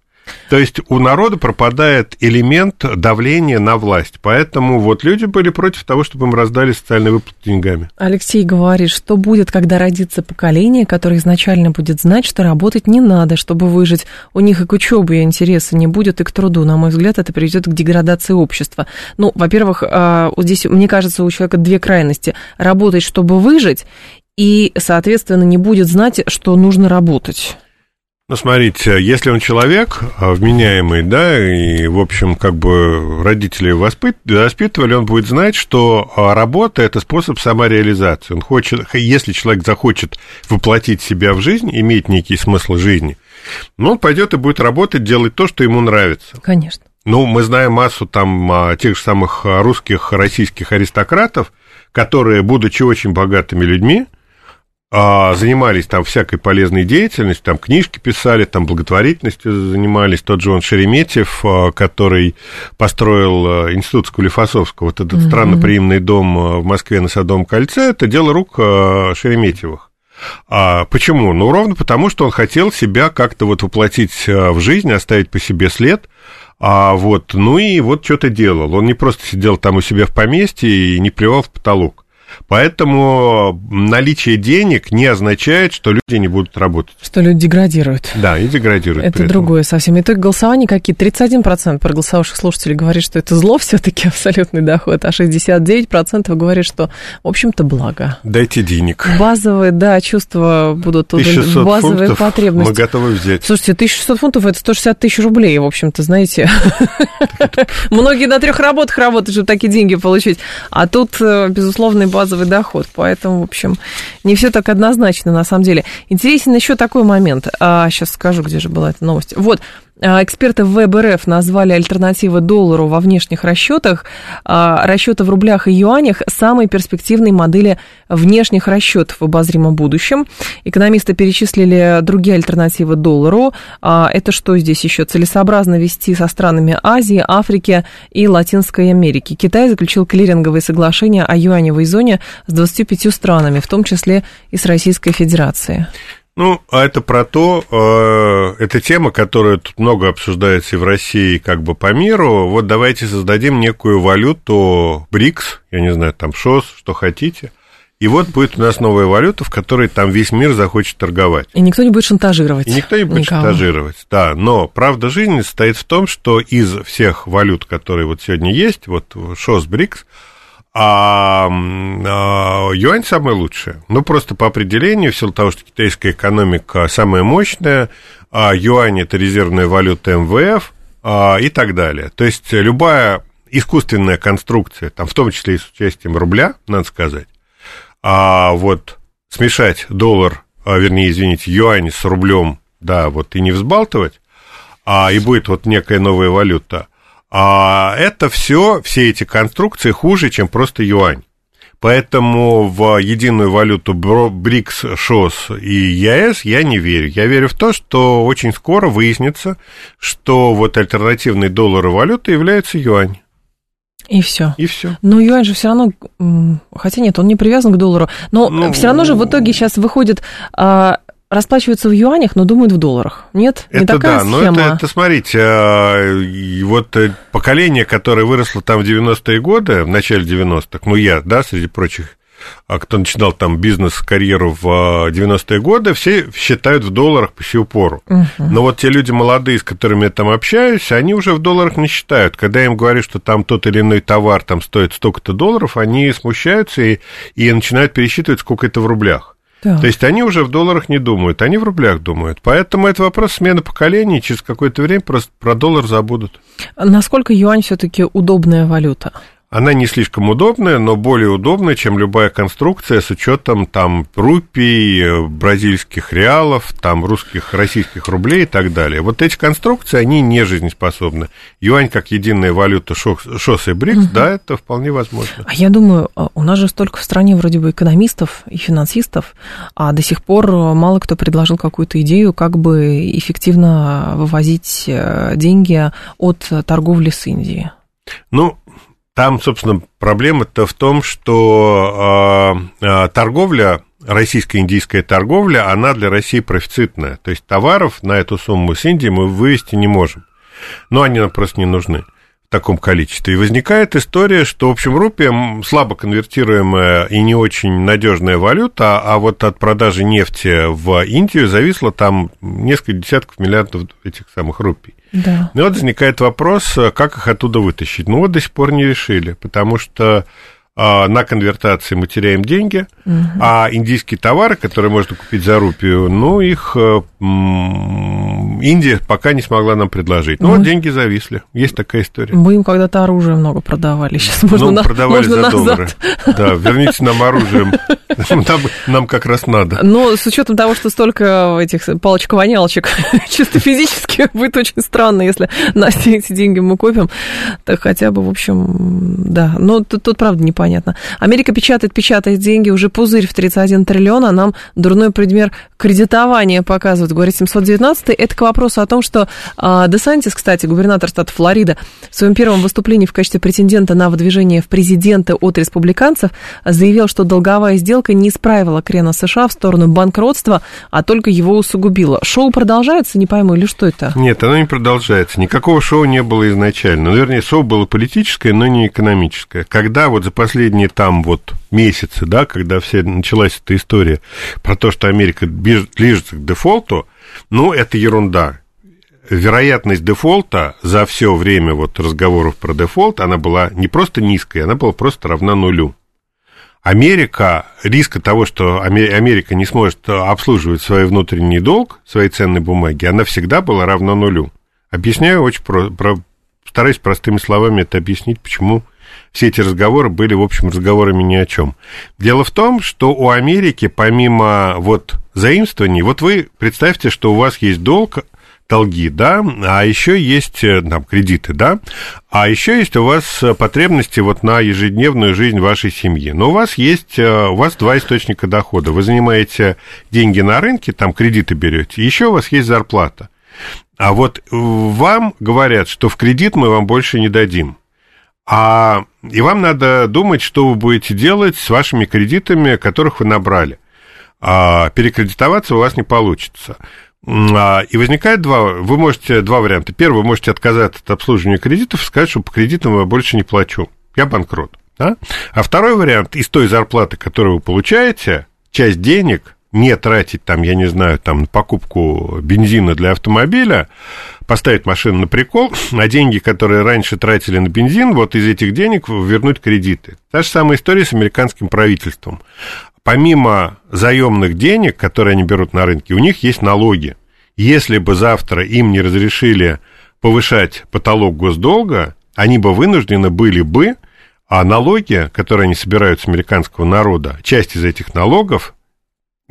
То есть у народа пропадает элемент давления на власть. Поэтому вот люди были против того, чтобы им раздали социальные выплаты деньгами. Алексей говорит, что будет, когда родится поколение, которое изначально будет знать, что работать не надо, чтобы выжить. У них и к учебе интереса не будет, и к труду. На мой взгляд, это приведет к деградации общества. Ну, во-первых, а, вот здесь, мне кажется, у человека две крайности. Работать, чтобы выжить, и, соответственно, не будет знать, что нужно работать. Ну, смотрите, если он человек а, вменяемый, да, и, в общем, как бы родители воспитывали, он будет знать, что а, работа – это способ самореализации. Он хочет, если человек захочет воплотить себя в жизнь, иметь некий смысл жизни, ну, он пойдет и будет работать, делать то, что ему нравится. Конечно. Ну, мы знаем массу там а, тех же самых русских, российских аристократов, которые, будучи очень богатыми людьми, а, занимались там всякой полезной деятельностью, там книжки писали, там благотворительностью занимались. Тот же он Шереметьев, а, который построил а, институт Скулифасовского, вот этот mm-hmm. странноприимный дом в Москве на Садовом кольце, это дело рук Шереметьевых. А почему? Ну, ровно потому, что он хотел себя как-то вот воплотить в жизнь, оставить по себе след, а вот, ну и вот что-то делал. Он не просто сидел там у себя в поместье и не плевал в потолок. Поэтому наличие денег не означает, что люди не будут работать. Что люди деградируют. Да, и деградируют. Это другое совсем. Итог голосования какие? 31% проголосовавших слушателей говорит, что это зло все-таки <laughs> абсолютный доход, а 69% говорит, что, в общем-то, благо. Дайте денег. Базовые, да, чувства будут базовые фунтов потребности. Мы готовы взять. Слушайте, 1600 фунтов это 160 тысяч рублей, в общем-то, знаете. <laughs> Многие на трех работах работают, чтобы такие деньги получить. А тут, э, безусловный базовый доход. Поэтому, в общем, не все так однозначно на самом деле. Интересен еще такой момент. А, сейчас скажу, где же была эта новость. Вот, эксперты ВБРФ назвали альтернативы доллару во внешних расчетах. А, расчеты в рублях и юанях – самые перспективные модели внешних расчетов в обозримом будущем. Экономисты перечислили другие альтернативы доллару. А, это что здесь еще? Целесообразно вести со странами Азии, Африки и Латинской Америки. Китай заключил клиринговые соглашения о юаневой зоне с 25 странами, в том числе и с Российской Федерацией. Ну, а это про то, э, это тема, которая тут много обсуждается и в России, как бы по миру. Вот давайте создадим некую валюту БРИКС, я не знаю, там ШОС, что хотите. И вот будет у нас новая валюта, в которой там весь мир захочет торговать. И никто не будет шантажировать. И никто не будет никого. шантажировать, да. Но правда жизни состоит в том, что из всех валют, которые вот сегодня есть, вот ШОС, БРИКС, а, а юань самый лучший. Ну, просто по определению, в силу того, что китайская экономика самая мощная, а юань – это резервная валюта МВФ а, и так далее. То есть любая искусственная конструкция, там, в том числе и с участием рубля, надо сказать, а вот смешать доллар, а, вернее, извините, юань с рублем, да, вот и не взбалтывать, а, и будет вот некая новая валюта, а это все, все эти конструкции хуже, чем просто юань. Поэтому в единую валюту БРИКС, ШОС и ЕС я не верю. Я верю в то, что очень скоро выяснится, что вот альтернативный доллар и валюта является юань. И все. И все. Но юань же все равно, хотя нет, он не привязан к доллару, но ну, все равно же в итоге сейчас выходит а, расплачиваются в юанях, но думают в долларах. Нет? Не это такая да, схема. но это, это, смотрите, а, вот э, поколение, которое выросло там в 90-е годы, в начале 90-х, ну я, да, среди прочих, а кто начинал там бизнес-карьеру в 90-е а, годы, все считают в долларах по сию пору. Угу. Но вот те люди молодые, с которыми я там общаюсь, они уже в долларах не считают. Когда я им говорю, что там тот или иной товар там стоит столько-то долларов, они смущаются и, и начинают пересчитывать, сколько это в рублях. Да. То есть они уже в долларах не думают, они в рублях думают. Поэтому это вопрос смены поколений, через какое-то время просто про доллар забудут. Насколько юань все-таки удобная валюта? Она не слишком удобная, но более удобная, чем любая конструкция с учетом там рупий, бразильских реалов, там русских, российских рублей и так далее. Вот эти конструкции, они не жизнеспособны. Юань как единая валюта ШОС и БРИКС, угу. да, это вполне возможно. А я думаю, а, у нас же столько в стране вроде бы экономистов и финансистов, а до сих пор мало кто предложил какую-то идею, как бы эффективно вывозить э, деньги от торговли с Индией. Ну, там, собственно, проблема-то в том, что э, торговля, российско-индийская торговля, она для России профицитная. То есть товаров на эту сумму с Индии мы вывести не можем. Но они нам просто не нужны таком количестве. И возникает история, что, в общем, рупия слабо конвертируемая и не очень надежная валюта, а вот от продажи нефти в Индию зависло там несколько десятков миллиардов этих самых рупий. Да. Ну вот возникает вопрос, как их оттуда вытащить. Ну вот до сих пор не решили, потому что на конвертации мы теряем деньги, угу. а индийские товары, которые можно купить за рупию, ну, их э, Индия пока не смогла нам предложить. Ну, вот деньги зависли. Есть такая история. Мы им когда-то оружие много продавали. Сейчас можно ну, на... продавали можно за назад. доллары. Да, верните нам оружие. <laughs> Нам, нам как раз надо. Но с учетом того, что столько этих палочек-вонялочек <laughs> чисто физически <laughs> будет очень странно, если на эти деньги мы купим, так хотя бы, в общем, да. Но тут, тут правда непонятно понятно. Америка печатает, печатает деньги, уже пузырь в 31 триллион, а нам дурной предмет кредитования показывают, говорит 719 Это к вопросу о том, что а, Десантис, кстати, губернатор штата Флорида, в своем первом выступлении в качестве претендента на выдвижение в президенты от республиканцев заявил, что долговая сделка не исправила крена США в сторону банкротства, а только его усугубила. Шоу продолжается, не пойму, или что это? Нет, оно не продолжается. Никакого шоу не было изначально. Ну, вернее, шоу было политическое, но не экономическое. Когда вот за последние последние там вот месяцы, да, когда все началась эта история про то, что Америка ближется к дефолту, ну, это ерунда. Вероятность дефолта за все время вот разговоров про дефолт, она была не просто низкая, она была просто равна нулю. Америка, риска того, что Америка не сможет обслуживать свой внутренний долг, свои ценные бумаги, она всегда была равна нулю. Объясняю очень про, про, стараюсь простыми словами это объяснить, почему все эти разговоры были, в общем, разговорами ни о чем. Дело в том, что у Америки, помимо вот заимствований, вот вы представьте, что у вас есть долг, долги, да, а еще есть э, там кредиты, да, а еще есть у вас потребности вот на ежедневную жизнь вашей семьи. Но у вас есть, э, у вас два источника дохода. Вы занимаете деньги на рынке, там кредиты берете, еще у вас есть зарплата. А вот вам говорят, что в кредит мы вам больше не дадим. А, и вам надо думать, что вы будете делать с вашими кредитами, которых вы набрали. А, перекредитоваться у вас не получится. А, и возникает два, вы можете, два варианта. Первый, вы можете отказаться от обслуживания кредитов и сказать, что по кредитам я больше не плачу. Я банкрот. Да? А второй вариант, из той зарплаты, которую вы получаете, часть денег не тратить там, я не знаю, там, на покупку бензина для автомобиля, поставить машину на прикол, <sniffs> а деньги, которые раньше тратили на бензин, вот из этих денег вернуть кредиты. Та же самая история с американским правительством. Помимо заемных денег, которые они берут на рынке, у них есть налоги. Если бы завтра им не разрешили повышать потолок госдолга, они бы вынуждены были бы а налоги, которые они собирают с американского народа, часть из этих налогов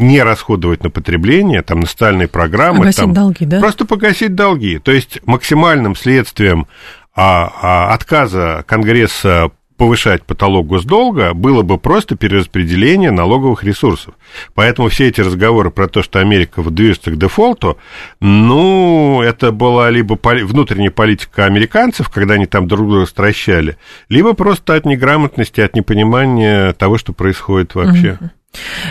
не расходовать на потребление, там, на социальные программы. Погасить там, долги, да? Просто погасить долги. То есть максимальным следствием а, а, отказа Конгресса повышать потолок госдолга было бы просто перераспределение налоговых ресурсов. Поэтому все эти разговоры про то, что Америка движется к дефолту, ну, это была либо поли- внутренняя политика американцев, когда они там друг друга стращали, либо просто от неграмотности, от непонимания того, что происходит вообще. Мгм.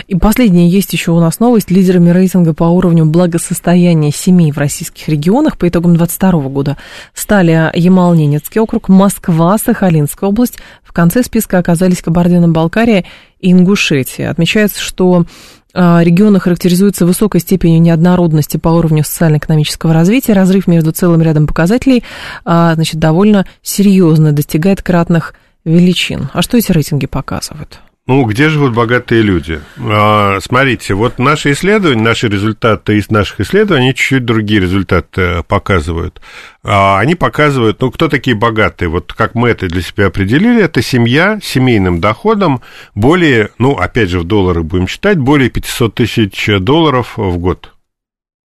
И последнее, есть еще у нас новость. Лидерами рейтинга по уровню благосостояния семей в российских регионах по итогам 2022 года стали Ямал-Ненецкий округ, Москва, Сахалинская область. В конце списка оказались Кабардино-Балкария и Ингушетия. Отмечается, что а, регионы характеризуются высокой степенью неоднородности по уровню социально-экономического развития. Разрыв между целым рядом показателей а, значит, довольно серьезно достигает кратных величин. А что эти рейтинги показывают? Ну, где живут богатые люди? А, смотрите, вот наши исследования, наши результаты из наших исследований, чуть-чуть другие результаты показывают. А, они показывают, ну, кто такие богатые? Вот как мы это для себя определили, это семья с семейным доходом более, ну, опять же, в долларах будем считать, более 500 тысяч долларов в год.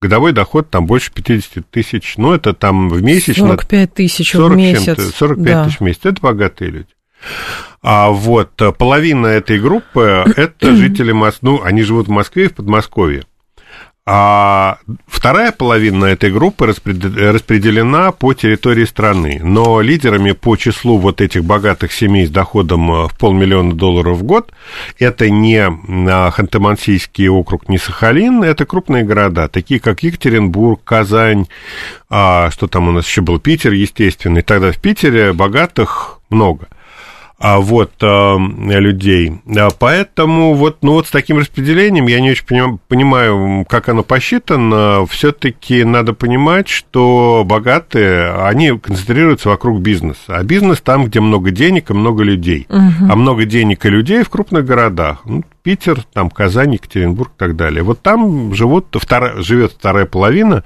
Годовой доход там больше 50 тысяч, ну, это там в месяц... 45 тысяч 40 в месяц. 45 да. тысяч в месяц, это богатые люди. А вот половина этой группы это <clears throat> жители Москвы, ну, они живут в Москве и в Подмосковье. А вторая половина этой группы распределена по территории страны. Но лидерами по числу вот этих богатых семей с доходом в полмиллиона долларов в год это не Ханты-Мансийский округ, не Сахалин, это крупные города, такие как Екатеринбург, Казань, а, что там у нас еще был, Питер, естественно. И тогда в Питере богатых много а, вот, а, людей. А, поэтому вот, ну, вот с таким распределением я не очень понимаю, понимаю как оно посчитано. Все-таки надо понимать, что богатые, они концентрируются вокруг бизнеса. А бизнес там, где много денег и много людей. Угу. А много денег и людей в крупных городах. Ну, Питер, там Казань, Екатеринбург и так далее. Вот там живут, вторая, живет вторая половина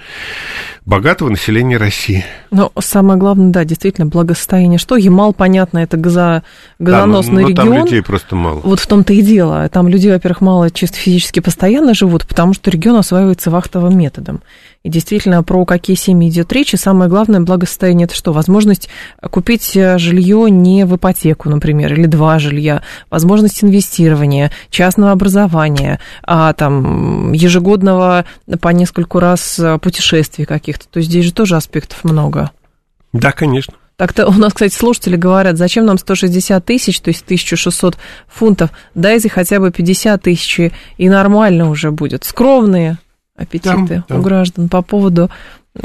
богатого населения России. Но самое главное, да, действительно, благосостояние. Что? Ямал, понятно, это газо, газоносный да, но, но регион. там людей просто мало. Вот в том-то и дело. Там люди, во-первых, мало чисто физически постоянно живут, потому что регион осваивается вахтовым методом. И действительно, про какие семьи идет речь. И самое главное, благосостояние это что? Возможность купить жилье не в ипотеку, например, или два жилья, возможность инвестирования, частного образования, а там ежегодного по нескольку раз путешествий каких-то. То есть здесь же тоже аспектов много. Да, конечно. Так-то у нас, кстати, слушатели говорят, зачем нам 160 тысяч, то есть 1600 фунтов, дайте хотя бы 50 тысяч, и нормально уже будет. Скромные аппетиты да. у граждан по поводу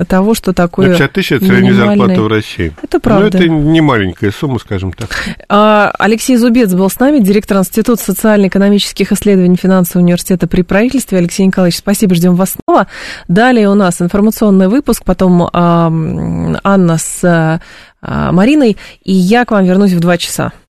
того, что такое 50 тысяч – это средняя зарплата в России. Это правда. Но это не маленькая сумма, скажем так. А, Алексей Зубец был с нами, директор Института социально-экономических исследований финансового университета при правительстве. Алексей Николаевич, спасибо, ждем вас снова. Далее у нас информационный выпуск, потом Анна с Мариной, и я к вам вернусь в два часа.